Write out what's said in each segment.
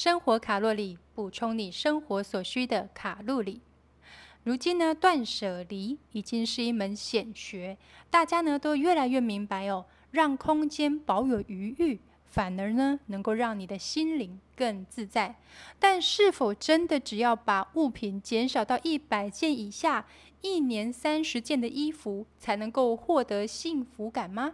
生活卡路里，补充你生活所需的卡路里。如今呢，断舍离已经是一门显学，大家呢都越来越明白哦，让空间保有余裕，反而呢能够让你的心灵更自在。但是否真的只要把物品减少到一百件以下，一年三十件的衣服才能够获得幸福感吗？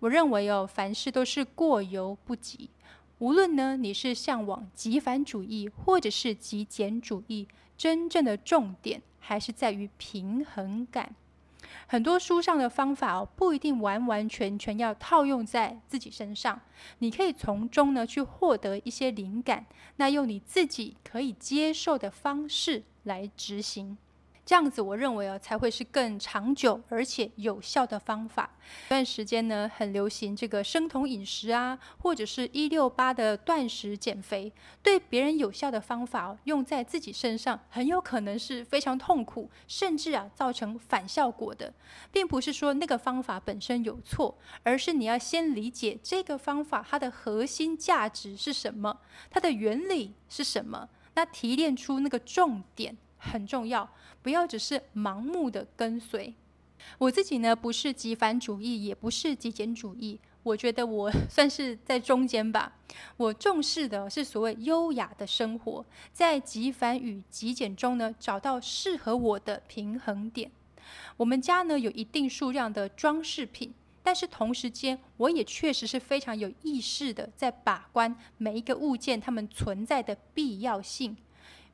我认为哦，凡事都是过犹不及。无论呢你是向往极繁主义，或者是极简主义。真正的重点还是在于平衡感。很多书上的方法哦，不一定完完全全要套用在自己身上。你可以从中呢去获得一些灵感，那用你自己可以接受的方式来执行。这样子，我认为啊，才会是更长久而且有效的方法。这段时间呢，很流行这个生酮饮食啊，或者是一六八的断食减肥。对别人有效的方法，用在自己身上，很有可能是非常痛苦，甚至啊造成反效果的。并不是说那个方法本身有错，而是你要先理解这个方法它的核心价值是什么，它的原理是什么，那提炼出那个重点很重要。不要只是盲目的跟随。我自己呢，不是极繁主义，也不是极简主义。我觉得我 算是在中间吧。我重视的是所谓优雅的生活，在极繁与极简中呢，找到适合我的平衡点。我们家呢有一定数量的装饰品，但是同时间，我也确实是非常有意识的在把关每一个物件它们存在的必要性。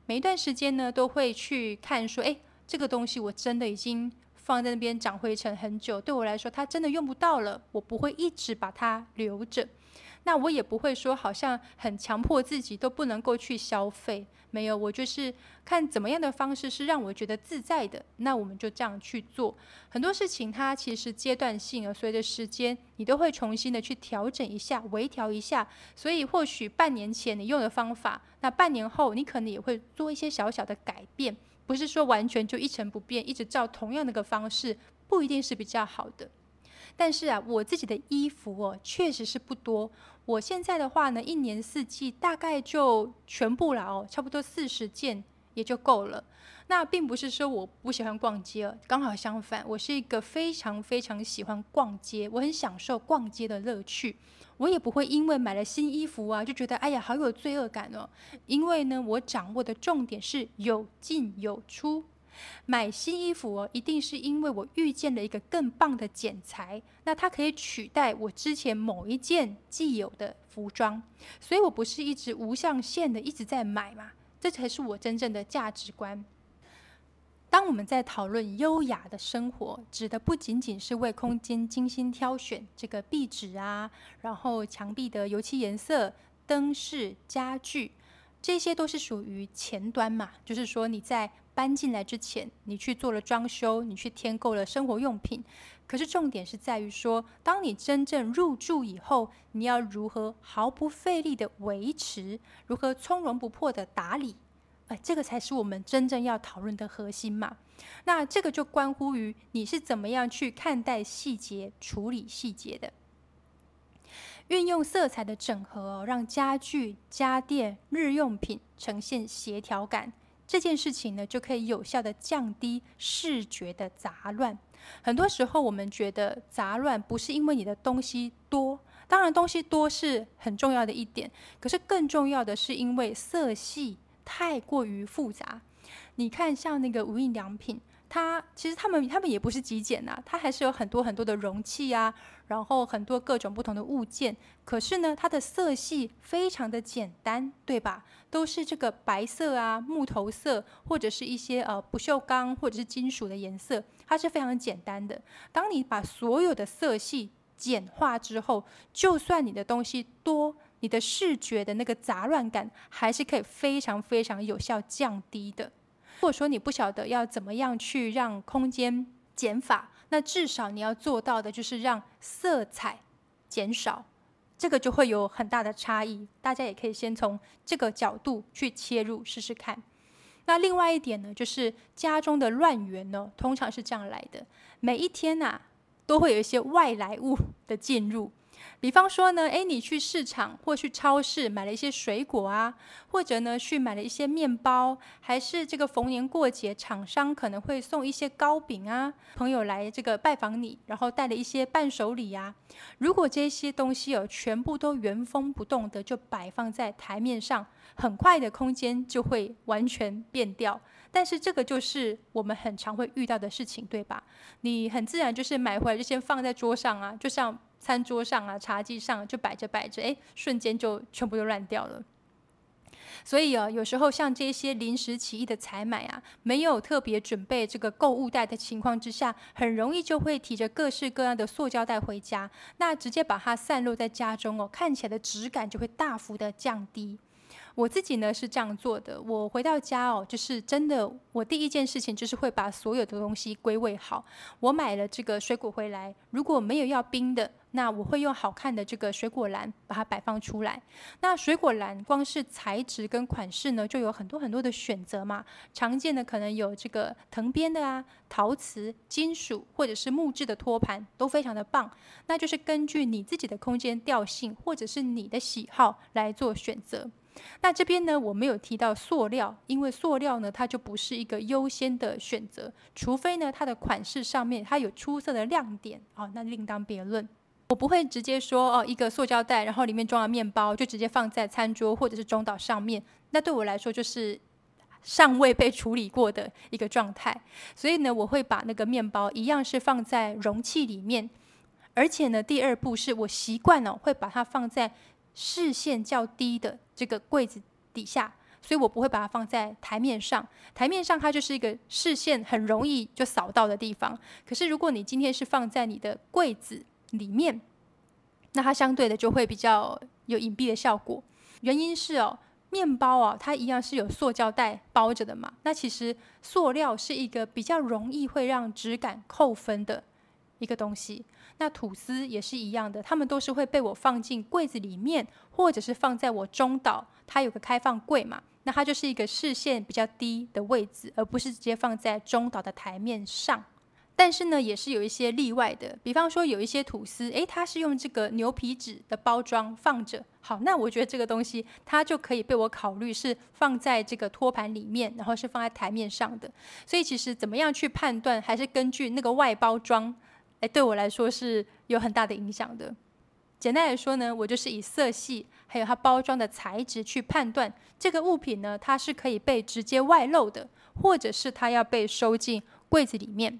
每一段时间呢，都会去看说，哎，这个东西我真的已经放在那边长灰尘很久，对我来说它真的用不到了，我不会一直把它留着。那我也不会说，好像很强迫自己都不能够去消费。没有，我就是看怎么样的方式是让我觉得自在的，那我们就这样去做。很多事情它其实阶段性，而随着时间，你都会重新的去调整一下、微调一下。所以或许半年前你用的方法，那半年后你可能也会做一些小小的改变，不是说完全就一成不变，一直照同样那个方式，不一定是比较好的。但是啊，我自己的衣服哦，确实是不多。我现在的话呢，一年四季大概就全部了哦，差不多四十件也就够了。那并不是说我不喜欢逛街，刚好相反，我是一个非常非常喜欢逛街，我很享受逛街的乐趣。我也不会因为买了新衣服啊，就觉得哎呀好有罪恶感哦。因为呢，我掌握的重点是有进有出。买新衣服哦，一定是因为我遇见了一个更棒的剪裁，那它可以取代我之前某一件既有的服装，所以我不是一直无上限的一直在买嘛，这才是我真正的价值观。当我们在讨论优雅的生活，指的不仅仅是为空间精心挑选这个壁纸啊，然后墙壁的油漆颜色、灯饰、家具，这些都是属于前端嘛，就是说你在。搬进来之前，你去做了装修，你去添购了生活用品。可是重点是在于说，当你真正入住以后，你要如何毫不费力的维持，如何从容不迫的打理？哎，这个才是我们真正要讨论的核心嘛。那这个就关乎于你是怎么样去看待细节、处理细节的。运用色彩的整合，让家具、家电、日用品呈现协调感。这件事情呢，就可以有效的降低视觉的杂乱。很多时候，我们觉得杂乱不是因为你的东西多，当然东西多是很重要的一点，可是更重要的是因为色系太过于复杂。你看，像那个无印良品。它其实他们他们也不是极简呐，它还是有很多很多的容器啊，然后很多各种不同的物件。可是呢，它的色系非常的简单，对吧？都是这个白色啊、木头色，或者是一些呃不锈钢或者是金属的颜色，它是非常简单的。当你把所有的色系简化之后，就算你的东西多，你的视觉的那个杂乱感还是可以非常非常有效降低的。如果说你不晓得要怎么样去让空间减法，那至少你要做到的就是让色彩减少，这个就会有很大的差异。大家也可以先从这个角度去切入试试看。那另外一点呢，就是家中的乱源呢，通常是这样来的：每一天呐，都会有一些外来物的进入。比方说呢，诶，你去市场或去超市买了一些水果啊，或者呢去买了一些面包，还是这个逢年过节厂商可能会送一些糕饼啊，朋友来这个拜访你，然后带了一些伴手礼呀。如果这些东西哦全部都原封不动的就摆放在台面上，很快的空间就会完全变掉。但是这个就是我们很常会遇到的事情，对吧？你很自然就是买回来就先放在桌上啊，就像。餐桌上啊，茶几上就摆着摆着，哎，瞬间就全部都乱掉了。所以啊，有时候像这些临时起意的采买啊，没有特别准备这个购物袋的情况之下，很容易就会提着各式各样的塑胶袋回家，那直接把它散落在家中哦，看起来的质感就会大幅的降低。我自己呢是这样做的，我回到家哦，就是真的，我第一件事情就是会把所有的东西归位好。我买了这个水果回来，如果没有要冰的，那我会用好看的这个水果篮把它摆放出来。那水果篮光是材质跟款式呢，就有很多很多的选择嘛。常见的可能有这个藤编的啊、陶瓷、金属或者是木质的托盘，都非常的棒。那就是根据你自己的空间调性或者是你的喜好来做选择。那这边呢，我没有提到塑料，因为塑料呢，它就不是一个优先的选择，除非呢，它的款式上面它有出色的亮点哦，那另当别论。我不会直接说哦，一个塑胶袋，然后里面装了面包，就直接放在餐桌或者是中岛上面，那对我来说就是尚未被处理过的一个状态。所以呢，我会把那个面包一样是放在容器里面，而且呢，第二步是我习惯了会把它放在。视线较低的这个柜子底下，所以我不会把它放在台面上。台面上它就是一个视线很容易就扫到的地方。可是如果你今天是放在你的柜子里面，那它相对的就会比较有隐蔽的效果。原因是哦，面包啊，它一样是有塑胶袋包着的嘛。那其实塑料是一个比较容易会让质感扣分的一个东西。那吐司也是一样的，他们都是会被我放进柜子里面，或者是放在我中岛，它有个开放柜嘛，那它就是一个视线比较低的位置，而不是直接放在中岛的台面上。但是呢，也是有一些例外的，比方说有一些吐司，诶，它是用这个牛皮纸的包装放着，好，那我觉得这个东西它就可以被我考虑是放在这个托盘里面，然后是放在台面上的。所以其实怎么样去判断，还是根据那个外包装。哎，对我来说是有很大的影响的。简单来说呢，我就是以色系还有它包装的材质去判断这个物品呢，它是可以被直接外露的，或者是它要被收进柜子里面。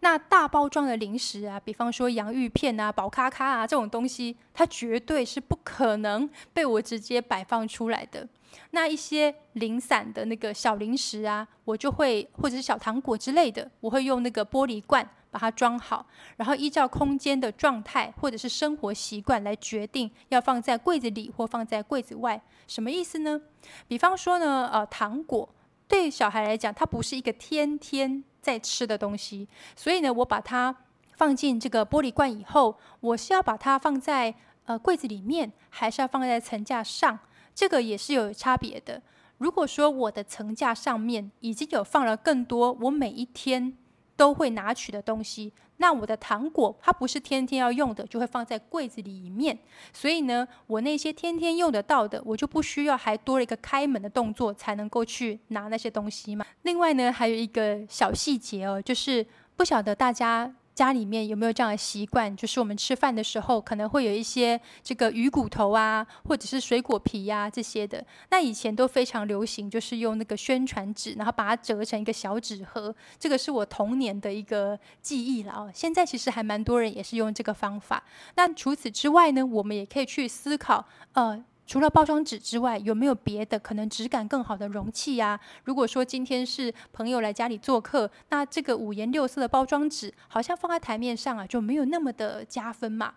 那大包装的零食啊，比方说洋芋片啊、宝咖咖啊这种东西，它绝对是不可能被我直接摆放出来的。那一些零散的那个小零食啊，我就会或者是小糖果之类的，我会用那个玻璃罐。把它装好，然后依照空间的状态或者是生活习惯来决定要放在柜子里或放在柜子外。什么意思呢？比方说呢，呃，糖果对小孩来讲，它不是一个天天在吃的东西，所以呢，我把它放进这个玻璃罐以后，我是要把它放在呃柜子里面，还是要放在层架上？这个也是有差别的。如果说我的层架上面已经有放了更多，我每一天。都会拿取的东西，那我的糖果它不是天天要用的，就会放在柜子里面。所以呢，我那些天天用得到的，我就不需要还多了一个开门的动作才能够去拿那些东西嘛。另外呢，还有一个小细节哦，就是不晓得大家。家里面有没有这样的习惯？就是我们吃饭的时候，可能会有一些这个鱼骨头啊，或者是水果皮呀这些的。那以前都非常流行，就是用那个宣传纸，然后把它折成一个小纸盒。这个是我童年的一个记忆了哦。现在其实还蛮多人也是用这个方法。那除此之外呢，我们也可以去思考，呃。除了包装纸之外，有没有别的可能质感更好的容器呀？如果说今天是朋友来家里做客，那这个五颜六色的包装纸好像放在台面上啊，就没有那么的加分嘛。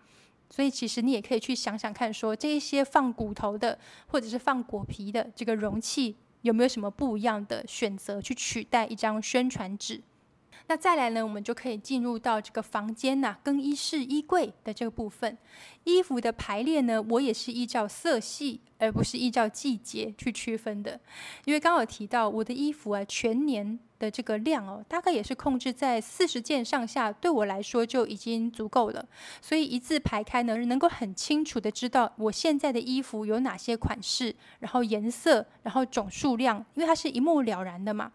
所以其实你也可以去想想看，说这一些放骨头的或者是放果皮的这个容器，有没有什么不一样的选择去取代一张宣传纸？那再来呢，我们就可以进入到这个房间呐，更衣室衣柜的这个部分。衣服的排列呢，我也是依照色系，而不是依照季节去区分的。因为刚好提到我的衣服啊，全年的这个量哦，大概也是控制在四十件上下，对我来说就已经足够了。所以一字排开呢，能够很清楚的知道我现在的衣服有哪些款式，然后颜色，然后总数量，因为它是一目了然的嘛。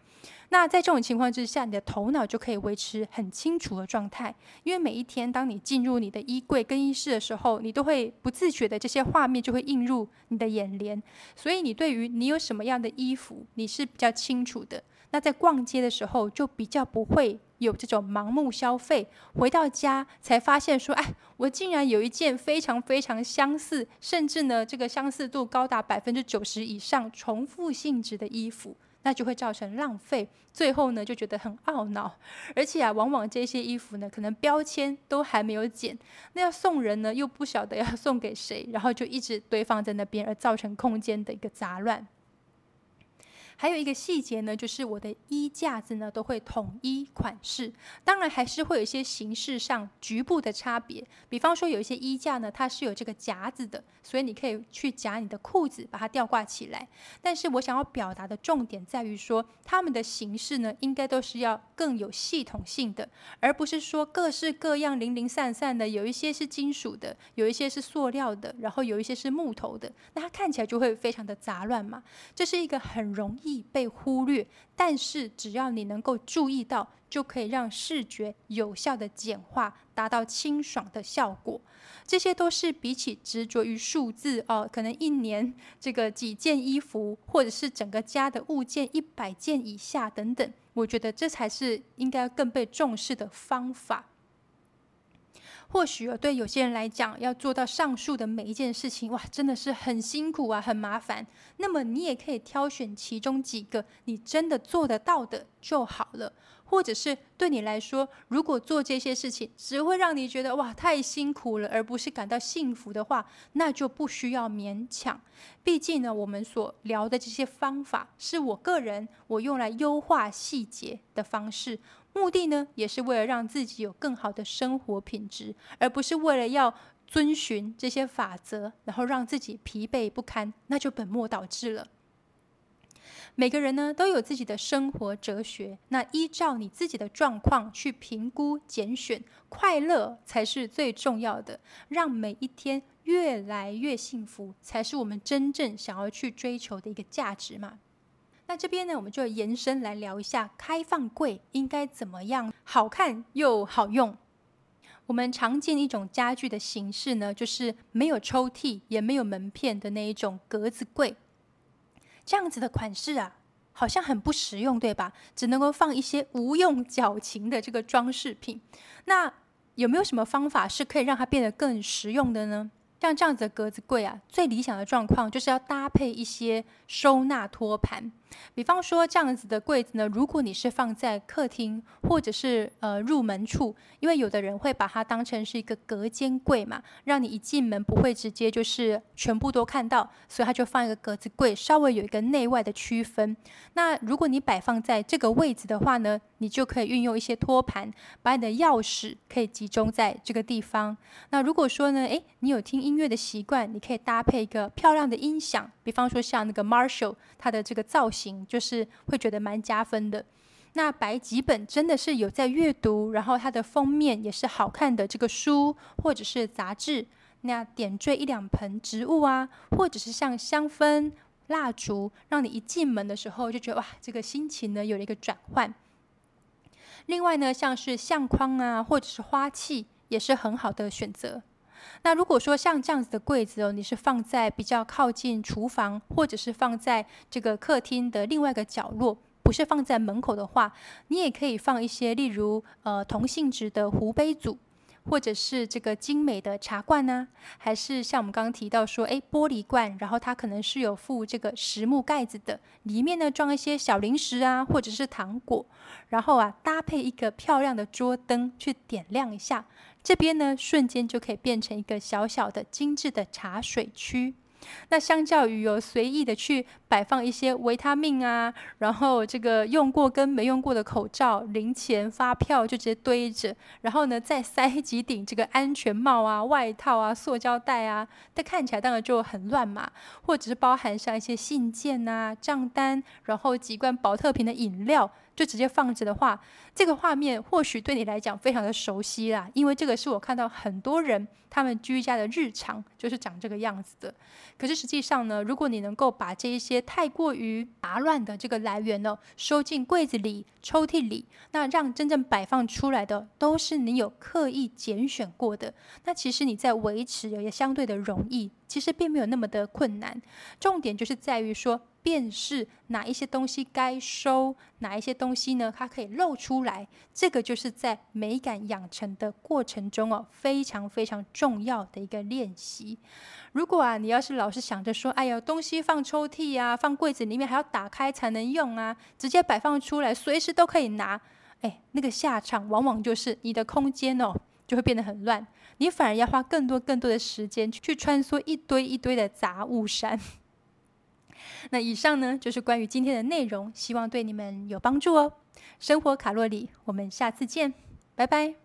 那在这种情况之下，你的头脑就可以维持很清楚的状态，因为每一天当你进入你的衣柜更衣室的时候，你都会不自觉的这些画面就会映入你的眼帘，所以你对于你有什么样的衣服，你是比较清楚的。那在逛街的时候，就比较不会有这种盲目消费，回到家才发现说，哎，我竟然有一件非常非常相似，甚至呢这个相似度高达百分之九十以上重复性质的衣服。那就会造成浪费，最后呢就觉得很懊恼，而且啊，往往这些衣服呢，可能标签都还没有剪，那要送人呢又不晓得要送给谁，然后就一直堆放在那边，而造成空间的一个杂乱。还有一个细节呢，就是我的衣架子呢都会统一款式，当然还是会有一些形式上局部的差别。比方说，有一些衣架呢，它是有这个夹子的，所以你可以去夹你的裤子，把它吊挂起来。但是我想要表达的重点在于说，它们的形式呢，应该都是要更有系统性的，而不是说各式各样、零零散散的。有一些是金属的，有一些是塑料的，然后有一些是木头的，那它看起来就会非常的杂乱嘛。这是一个很容易。被忽略，但是只要你能够注意到，就可以让视觉有效的简化，达到清爽的效果。这些都是比起执着于数字哦，可能一年这个几件衣服，或者是整个家的物件一百件以下等等，我觉得这才是应该更被重视的方法。或许对有些人来讲，要做到上述的每一件事情，哇，真的是很辛苦啊，很麻烦。那么你也可以挑选其中几个你真的做得到的就好了。或者是对你来说，如果做这些事情只会让你觉得哇太辛苦了，而不是感到幸福的话，那就不需要勉强。毕竟呢，我们所聊的这些方法，是我个人我用来优化细节的方式。目的呢，也是为了让自己有更好的生活品质，而不是为了要遵循这些法则，然后让自己疲惫不堪，那就本末倒置了。每个人呢都有自己的生活哲学，那依照你自己的状况去评估拣选，快乐才是最重要的，让每一天越来越幸福，才是我们真正想要去追求的一个价值嘛。那这边呢，我们就延伸来聊一下开放柜应该怎么样好看又好用。我们常见一种家具的形式呢，就是没有抽屉也没有门片的那一种格子柜。这样子的款式啊，好像很不实用，对吧？只能够放一些无用矫情的这个装饰品。那有没有什么方法是可以让它变得更实用的呢？像这样子的格子柜啊，最理想的状况就是要搭配一些收纳托盘。比方说这样子的柜子呢，如果你是放在客厅或者是呃入门处，因为有的人会把它当成是一个隔间柜嘛，让你一进门不会直接就是全部都看到，所以他就放一个格子柜，稍微有一个内外的区分。那如果你摆放在这个位置的话呢，你就可以运用一些托盘，把你的钥匙可以集中在这个地方。那如果说呢，诶，你有听音乐的习惯，你可以搭配一个漂亮的音响，比方说像那个 Marshall，它的这个造型。就是会觉得蛮加分的。那摆几本真的是有在阅读，然后它的封面也是好看的这个书或者是杂志，那点缀一两盆植物啊，或者是像香氛蜡烛，让你一进门的时候就觉得哇，这个心情呢有了一个转换。另外呢，像是相框啊，或者是花器，也是很好的选择。那如果说像这样子的柜子哦，你是放在比较靠近厨房，或者是放在这个客厅的另外一个角落，不是放在门口的话，你也可以放一些，例如呃同性质的壶杯组，或者是这个精美的茶罐呢，还是像我们刚刚提到说，诶，玻璃罐，然后它可能是有附这个实木盖子的，里面呢装一些小零食啊，或者是糖果，然后啊搭配一个漂亮的桌灯去点亮一下。这边呢，瞬间就可以变成一个小小的精致的茶水区。那相较于有随意的去摆放一些维他命啊，然后这个用过跟没用过的口罩、零钱、发票就直接堆着，然后呢再塞几顶这个安全帽啊、外套啊、塑胶袋啊，它看起来当然就很乱嘛。或者是包含上一些信件啊、账单，然后几罐保特瓶的饮料，就直接放着的话，这个画面或许对你来讲非常的熟悉啦，因为这个是我看到很多人他们居家的日常就是长这个样子的。可是实际上呢，如果你能够把这一些太过于杂乱的这个来源呢，收进柜子里、抽屉里，那让真正摆放出来的都是你有刻意拣选过的，那其实你在维持也相对的容易，其实并没有那么的困难。重点就是在于说。辨识哪一些东西该收，哪一些东西呢？它可以露出来，这个就是在美感养成的过程中哦，非常非常重要的一个练习。如果啊，你要是老是想着说，哎呀，东西放抽屉啊，放柜子里面还要打开才能用啊，直接摆放出来，随时都可以拿，哎，那个下场往往就是你的空间哦，就会变得很乱，你反而要花更多更多的时间去穿梭一堆一堆的杂物山。那以上呢，就是关于今天的内容，希望对你们有帮助哦。生活卡路里，我们下次见，拜拜。